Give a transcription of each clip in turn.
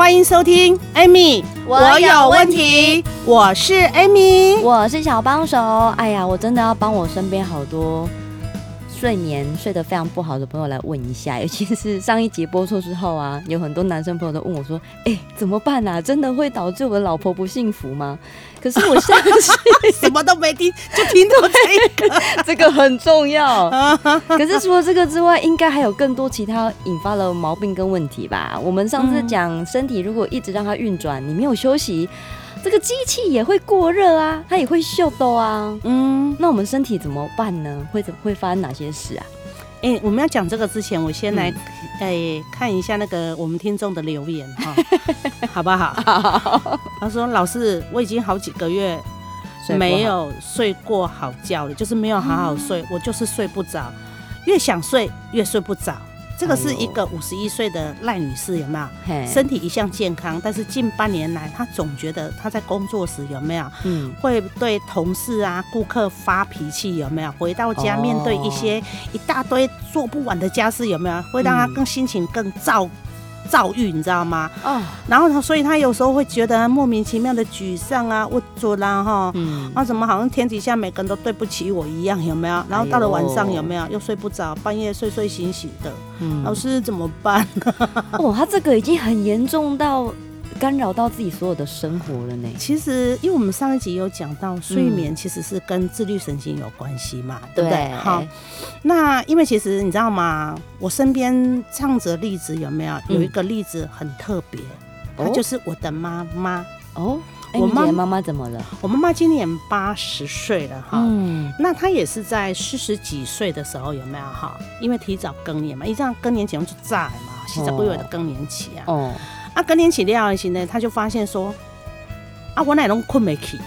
欢迎收听，Amy，我有问题。我是 Amy，我是小帮手。哎呀，我真的要帮我身边好多睡眠睡得非常不好的朋友来问一下，尤其是上一集播出之后啊，有很多男生朋友都问我说：“哎，怎么办啊？真的会导致我的老婆不幸福吗？”可是我相信什么都没听，就听到这个，这个很重要。可是除了这个之外，应该还有更多其他引发了毛病跟问题吧？我们上次讲，身体如果一直让它运转，你没有休息，这个机器也会过热啊，它也会秀逗啊。嗯，那我们身体怎么办呢？会怎会发生哪些事啊？哎、欸，我们要讲这个之前，我先来哎、欸、看一下那个我们听众的留言哈，好不好？好。他说：“老师，我已经好几个月没有睡过好觉了，就是没有好好睡，我就是睡不着，越想睡越睡不着。”这个是一个五十一岁的赖女士，有没有？身体一向健康，但是近半年来，她总觉得她在工作时有没有？嗯，会对同事啊、顾客发脾气，有没有？回到家面对一些一大堆做不完的家事，有没有？会让她更心情更躁。躁郁，你知道吗？哦，然后他，所以他有时候会觉得莫名其妙的沮丧啊，无助啦，哈，嗯，啊，怎么好像天底下每个人都对不起我一样，有没有？然后到了晚上，有没有又睡不着，半夜睡睡醒醒的，嗯，老师怎么办？哦，他这个已经很严重到。干扰到自己所有的生活了呢。其实，因为我们上一集有讲到，睡眠其实是跟自律神经有关系嘛，嗯、对不对？好，那因为其实你知道吗？我身边这样子的例子有没有？有一个例子很特别，她、嗯、就是我的妈妈哦。我妈妈妈怎么了？我妈妈今年八十岁了哈。嗯，那她也是在四十几岁的时候有没有哈？因为提早更年嘛，一这样更年期就炸了嘛，其实会有的更年期啊。哦。啊，更年期了以后呢，他就发现说，啊，我哪能困没起？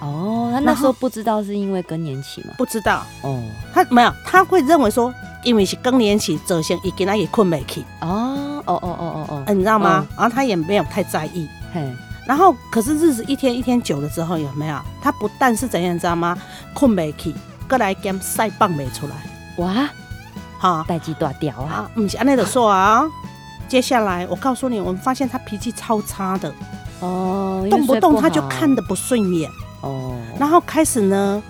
哦，他那时候不知道是因为更年期吗？不知道。哦，他没有，他会认为说，因为是更年期，走先一跟他也困没起。哦，哦，哦，哦，哦，哦，你知道吗？然后他也没有太在意。嘿。然后，可是日子一天一天久了之后，有没有？他不但是怎样，你知道吗？困没起，过来给塞棒没出来。哇，好，代志大条啊！不是安内的说啊。接下来，我告诉你，我们发现他脾气超差的。哦，动不动他就看的不顺眼。哦，然后开始呢，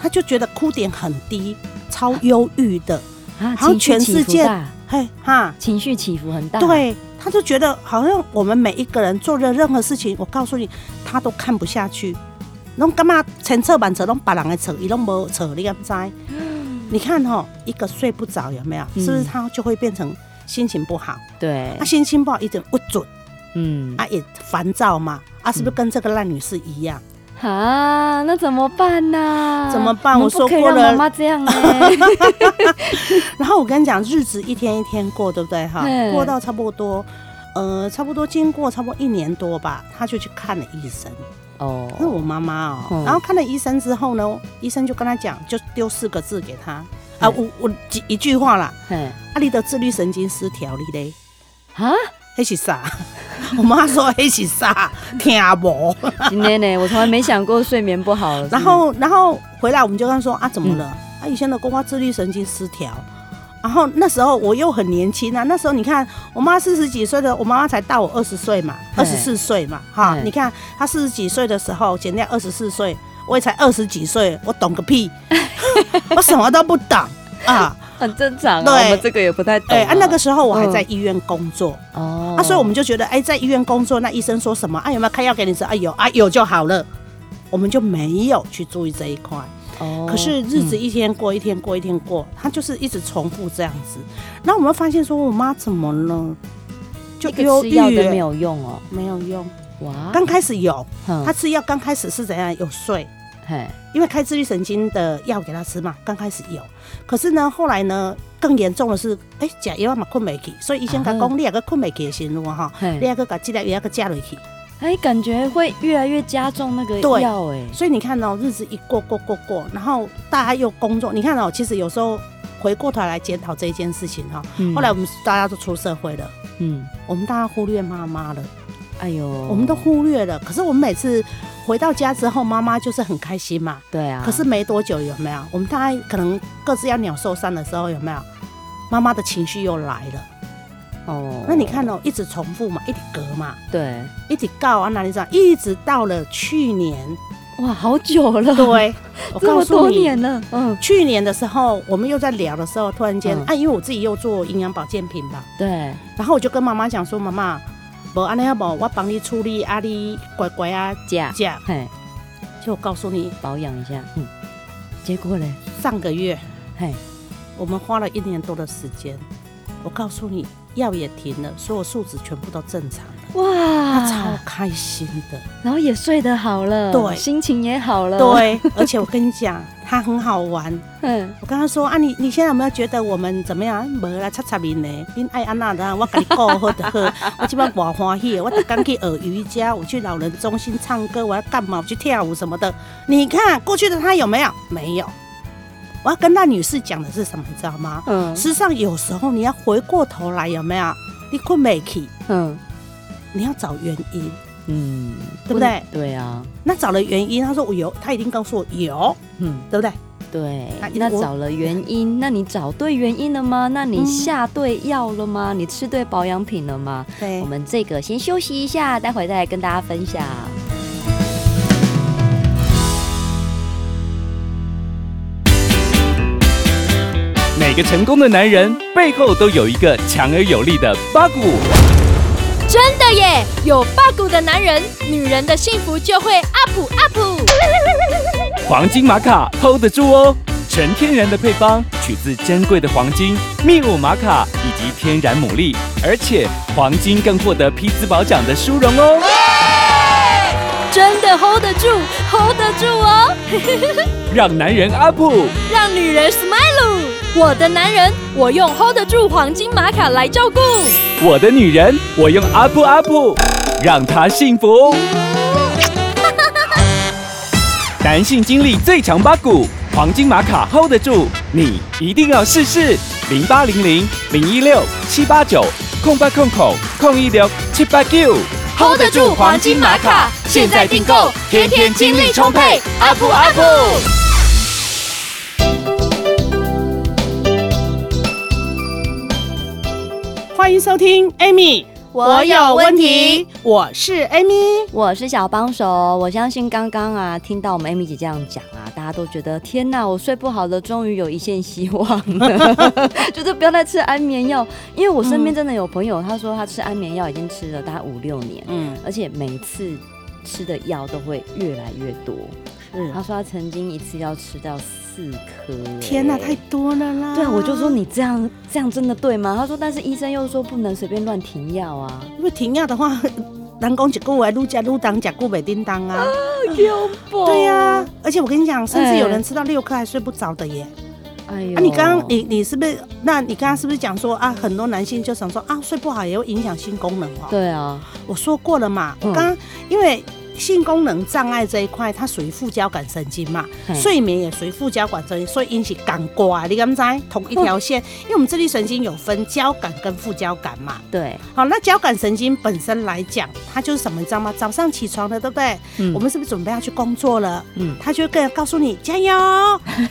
他就觉得哭点很低，超忧郁的。啊，好像全世界嘿哈，情绪起伏很大，对，他就觉得好像我们每一个人做的任何事情，我告诉你，他都看不下去，那干嘛前侧板车都把人的车，一拢没车，你敢知？你看哈，一个睡不着有没有？是不是他就会变成？心情不好，对，他、啊、心情不好一点不准，嗯，啊也烦躁嘛，啊是不是跟这个烂女士一样？啊，那怎么办呢、啊？怎么办？我说过了，妈妈这样哎。然后我跟你讲，日子一天一天过，对不对？哈，过到差不多，呃，差不多经过差不多一年多吧，他就去看了医生。哦，是我妈妈哦。嗯、然后看了医生之后呢，医生就跟他讲，就丢四个字给他。啊，我我几一句话啦，嘿，啊，你的自律神经失调你嘞，啊，那是啥？我妈说那是啥？听无？今天呢，我从来没想过睡眠不好。然后，然后回来我们就跟他说啊，怎么了？嗯、啊，以前的公妈自律神经失调。然后那时候我又很年轻啊，那时候你看我妈四十几岁的，我妈妈才大我二十岁嘛，二十四岁嘛，哈，你看她四十几岁的时候减掉二十四岁。我也才二十几岁，我懂个屁，我什么都不懂啊，很正常、啊。对，我们这个也不太懂、啊。那个时候我还在医院工作哦，啊，所以我们就觉得，哎、欸，在医院工作，那医生说什么啊？有没有开药给你吃？啊，有啊，有就好了，我们就没有去注意这一块。哦，可是日子一天过一天过一天过，他就是一直重复这样子。那我们发现说，我妈怎么了？就忧郁，吃药都没有用哦，没有用。哇，刚开始有，他吃药刚开始是怎样？有睡。因为开自律神经的药给他吃嘛，刚开始有，可是呢，后来呢，更严重的是，哎、欸，吃药嘛困没去，所以医生讲，你那个困没去的时候哈，你那个把这个药给加落去，哎，感觉会越来越加重那个药哎。所以你看哦，日子一过过过过，然后大家又工作，你看哦，其实有时候回过头来检讨这一件事情哈，嗯、后来我们大家都出社会了，嗯，我们大家忽略妈妈了，哎呦，我们都忽略了。可是我们每次回到家之后，妈妈就是很开心嘛，对啊。可是没多久有没有？我们大概可能各自要鸟兽散的时候有没有？妈妈的情绪又来了。哦，那你看哦，一直重复嘛，一直隔嘛，对，一直告啊，哪里讲？一直到了去年，哇，好久了，对，我告诉你，年了，嗯，去年的时候，我们又在聊的时候，突然间，啊，因为我自己又做营养保健品吧，对，然后我就跟妈妈讲说，妈妈，不，安尼啊无，我帮你处理啊，你乖乖啊，食食，嘿，就告诉你。保养一下，嗯，结果呢，上个月，嘿，我们花了一年多的时间，我告诉你。药也停了，所有数值全部都正常。了。哇，超开心的，然后也睡得好了，对，心情也好了，对。而且我跟你讲，他很好玩。嗯，我跟他说啊，你你现在有没有觉得我们怎么样？没啦擦擦面呢？你爱安娜 的，我给你过好的喝。我今晚我欢喜，我刚去耳瑜伽，我去老人中心唱歌，我要干嘛？我去跳舞什么的。你看过去的他有没有？没有。我要跟那女士讲的是什么，你知道吗？嗯，实际上有时候你要回过头来，有没有？你困没起？嗯，你要找原因，嗯，对不对？对啊。那找了原因，他说我有，他一定告诉我有，嗯，对不对？对。那找了原因，那你找对原因了吗？那你下对药了吗？你吃对保养品了吗？对。我们这个先休息一下，待会再来跟大家分享。每个成功的男人背后都有一个强而有力的八股。真的耶，有 bug 的男人，女人的幸福就会 up up。黄金玛卡 hold 得住哦，纯天然的配方，取自珍贵的黄金、秘鲁玛卡以及天然牡蛎，而且黄金更获得皮兹堡奖的殊荣哦。真的 hold 得住，hold 得住哦。让男人 up，让女人 smile。我的男人，我用 hold 得住黄金玛卡来照顾。我的女人，我用阿布阿布让她幸福。男性精力最强八股，黄金玛卡 hold 得住，你一定要试试。零八零零零一六七八九空八空口空一六七八九，hold 得住黄金玛卡，现在订购，天天精力充沛，up up。欢迎收听，Amy，我有问题。我是 Amy，我是小帮手。我相信刚刚啊，听到我们 Amy 姐这样讲啊，大家都觉得天哪，我睡不好了，终于有一线希望了，就是不要再吃安眠药。因为我身边真的有朋友，他说他吃安眠药已经吃了大概五六年，嗯，而且每次吃的药都会越来越多。嗯，他说他曾经一次要吃到四颗，天哪，太多了啦！对啊，我就说你这样这样真的对吗？他说，但是医生又说不能随便乱停药啊，因为停药的话，人工一个月愈加愈重，吃久袂叮当啊，恐怖！对呀、啊，而且我跟你讲，甚至有人吃到六颗还睡不着的耶。哎呦，啊，你刚刚你你是不是？那你刚刚是不是讲说啊，很多男性就想说啊，睡不好也会影响性功能哦？对啊，我说过了嘛，我刚刚因为。性功能障碍这一块，它属于副交感神经嘛，睡眠也属于副交感神经，所以引起感官，你敢知？同一条线，嗯、因为我们自律神经有分交感跟副交感嘛。对，好，那交感神经本身来讲，它就是什么，你知道吗？早上起床了，对不对？嗯。我们是不是准备要去工作了？嗯。它就会跟告诉你加油，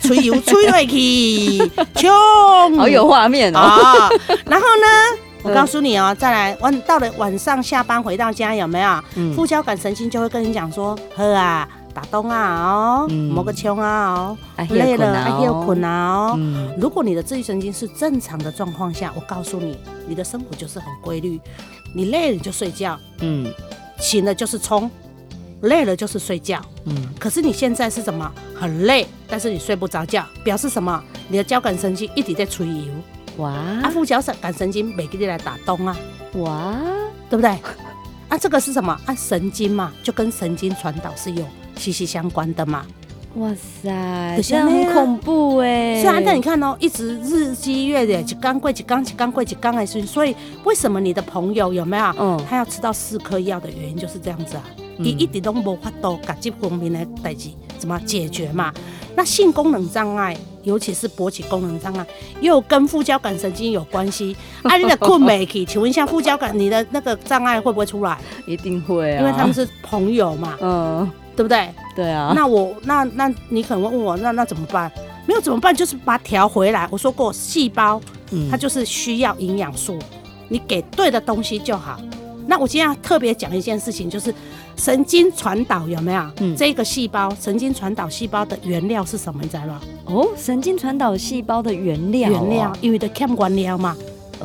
吹油吹下去，冲！好有画面哦。然后呢？我告诉你哦，再来晚到了晚上下班回到家有没有？嗯、副交感神经就会跟你讲说：喝啊，打东啊哦，摸个枪啊哦，累了爱要困啊哦。如果你的自律神经是正常的状况下，我告诉你，你的生活就是很规律。你累了就睡觉，嗯，醒了就是冲，累了就是睡觉，嗯。可是你现在是什么？很累，但是你睡不着觉，表示什么？你的交感神经一直在吹油。哇！啊，副交感神经每个月来打东啊，哇，对不对？啊，这个是什么？啊，神经嘛，就跟神经传导是有息息相关的嘛。哇塞，很恐怖哎！是啊，那你看哦，一直日积月累，一缸贵，一缸一缸贵，一缸还是所以为什么你的朋友有没有？嗯，他要吃到四颗药的原因就是这样子啊。你、嗯、一直都无法度把这方面的代志怎么解决嘛？那性功能障碍，尤其是勃起功能障碍，又跟副交感神经有关系。啊，你的困美体？请问一下，副交感你的那个障碍会不会出来？一定会啊，因为他们是朋友嘛。嗯。对不对？对啊。那我那那你可能会问我，那那怎么办？没有怎么办？就是把它调回来。我说过，细胞它就是需要营养素，你给对的东西就好。那我今天要特别讲一件事情，就是神经传导有没有？嗯。这个细胞神经传导细胞的原料是什么？你知道吗？哦，神经传导细胞的原料，原料因为的 chem 原料嘛。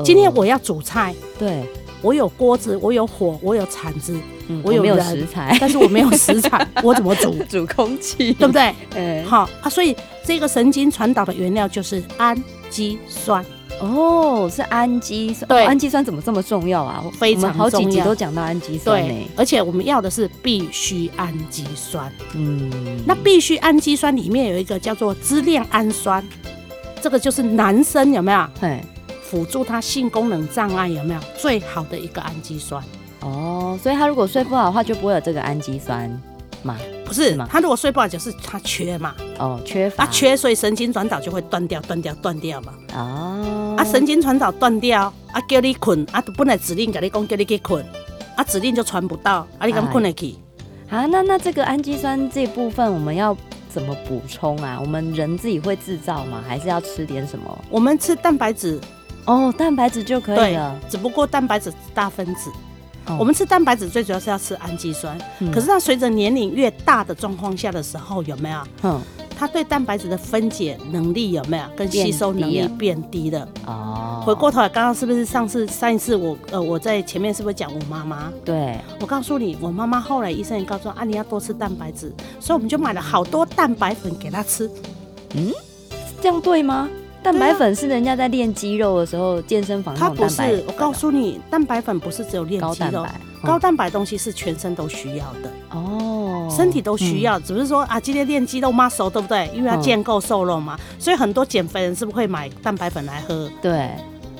今天我要煮菜，对，我有锅子，我有火，我有铲子。嗯、我有没有食材，但是我没有食材，我怎么煮？煮空气，对不对？嗯、欸，好啊，所以这个神经传导的原料就是氨基酸。哦，是氨基酸。对，氨基酸怎么这么重要啊？非常重要，好几集都讲到氨基酸呢。对，而且我们要的是必需氨基酸。嗯，那必需氨基酸里面有一个叫做支链氨酸，这个就是男生有没有？对，辅助他性功能障碍有没有最好的一个氨基酸？哦，所以他如果睡不好的话，就不会有这个氨基酸嘛？不是，是？他如果睡不好，就是他缺嘛。哦，缺乏。他缺，所以神经传导就会断掉，断掉，断掉嘛。哦。啊，神经传导断掉，啊，叫你困，啊，本来指令给你讲叫你去困，啊，指令就传不到，啊，你敢困得起？啊，那那这个氨基酸这部分我们要怎么补充啊？我们人自己会制造吗？还是要吃点什么？我们吃蛋白质。哦，蛋白质就可以了。只不过蛋白质大分子。我们吃蛋白质最主要是要吃氨基酸，嗯、可是它随着年龄越大的状况下的时候，有没有？嗯，它对蛋白质的分解能力有没有跟吸收能力变低了？哦，回过头来，刚刚是不是上次上一次我呃我在前面是不是讲我妈妈？对，我告诉你，我妈妈后来医生也告诉我啊，你要多吃蛋白质，所以我们就买了好多蛋白粉给她吃。嗯，这样对吗？蛋白粉是人家在练肌肉的时候，健身房。它不是，我告诉你，蛋白粉不是只有练肌肉，高蛋白，高蛋白东西是全身都需要的哦，身体都需要，只是说啊，今天练肌肉 muscle 对不对？因为要建构瘦肉嘛，所以很多减肥人是不是会买蛋白粉来喝？对，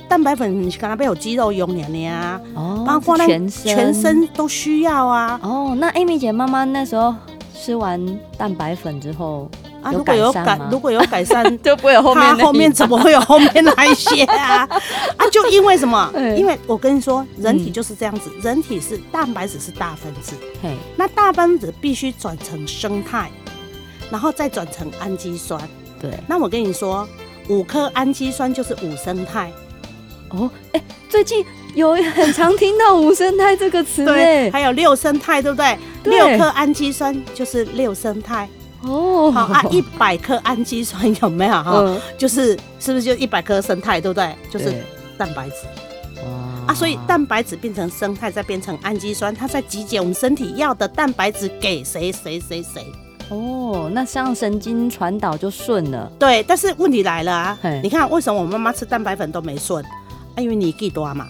蛋白粉你刚刚被有肌肉用的啊？哦，包括全身全身都需要啊。哦，那 Amy 姐妈妈那时候吃完蛋白粉之后。啊，如果有改，如果有改善，就不会有后面。他后面怎么会有后面那一些啊？啊，就因为什么？因为我跟你说，人体就是这样子，人体是蛋白质是大分子，那大分子必须转成生态，然后再转成氨基酸。对，那我跟你说，五颗氨基酸就是五生态。哦，哎，最近有很常听到五生态这个词，对，还有六生态，对不对？六颗氨基酸就是六生态。哦，好啊，一百克氨基酸有没有哈？嗯、就是是不是就一百克生态，对不对？就是蛋白质。哦啊，所以蛋白质变成生态，再变成氨基酸，它在集结我们身体要的蛋白质给谁谁谁谁。哦，那像神经传导就顺了。对，但是问题来了啊！你看为什么我妈妈吃蛋白粉都没顺？啊，因为你给多嘛，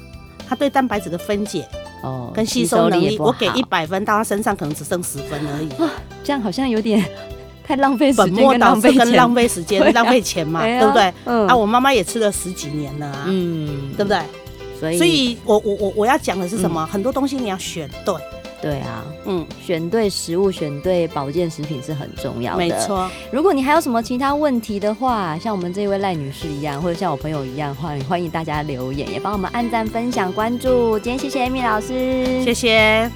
她对蛋白质的分解哦跟吸收能力，我给一百分，到她身上可能只剩十分而已。啊，这样好像有点。太浪费时间，本末倒置跟浪费时间、浪费钱嘛，对不对？啊，我妈妈也吃了十几年了啊，嗯，对不对？所以，所以我我我我要讲的是什么？很多东西你要选对，对啊，嗯，选对食物、选对保健食品是很重要的。没错。如果你还有什么其他问题的话，像我们这一位赖女士一样，或者像我朋友一样，欢迎欢迎大家留言，也帮我们按赞、分享、关注。今天谢谢 Amy 老师，谢谢。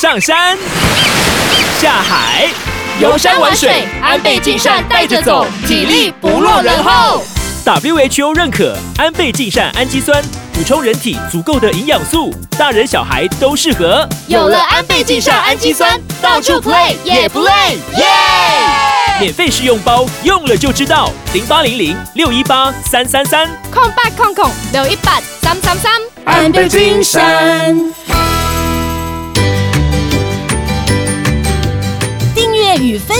上山。下海，游山玩水，安倍晋善带着走，体力不落人后。WHO 认可安倍晋善氨基酸，补充人体足够的营养素，大人小孩都适合。有了安倍晋善氨基酸，到处 play 也不累，耶！免费试用包，用了就知道。零八零零六一八三三三，空八空空六一八三三三，安倍晋善。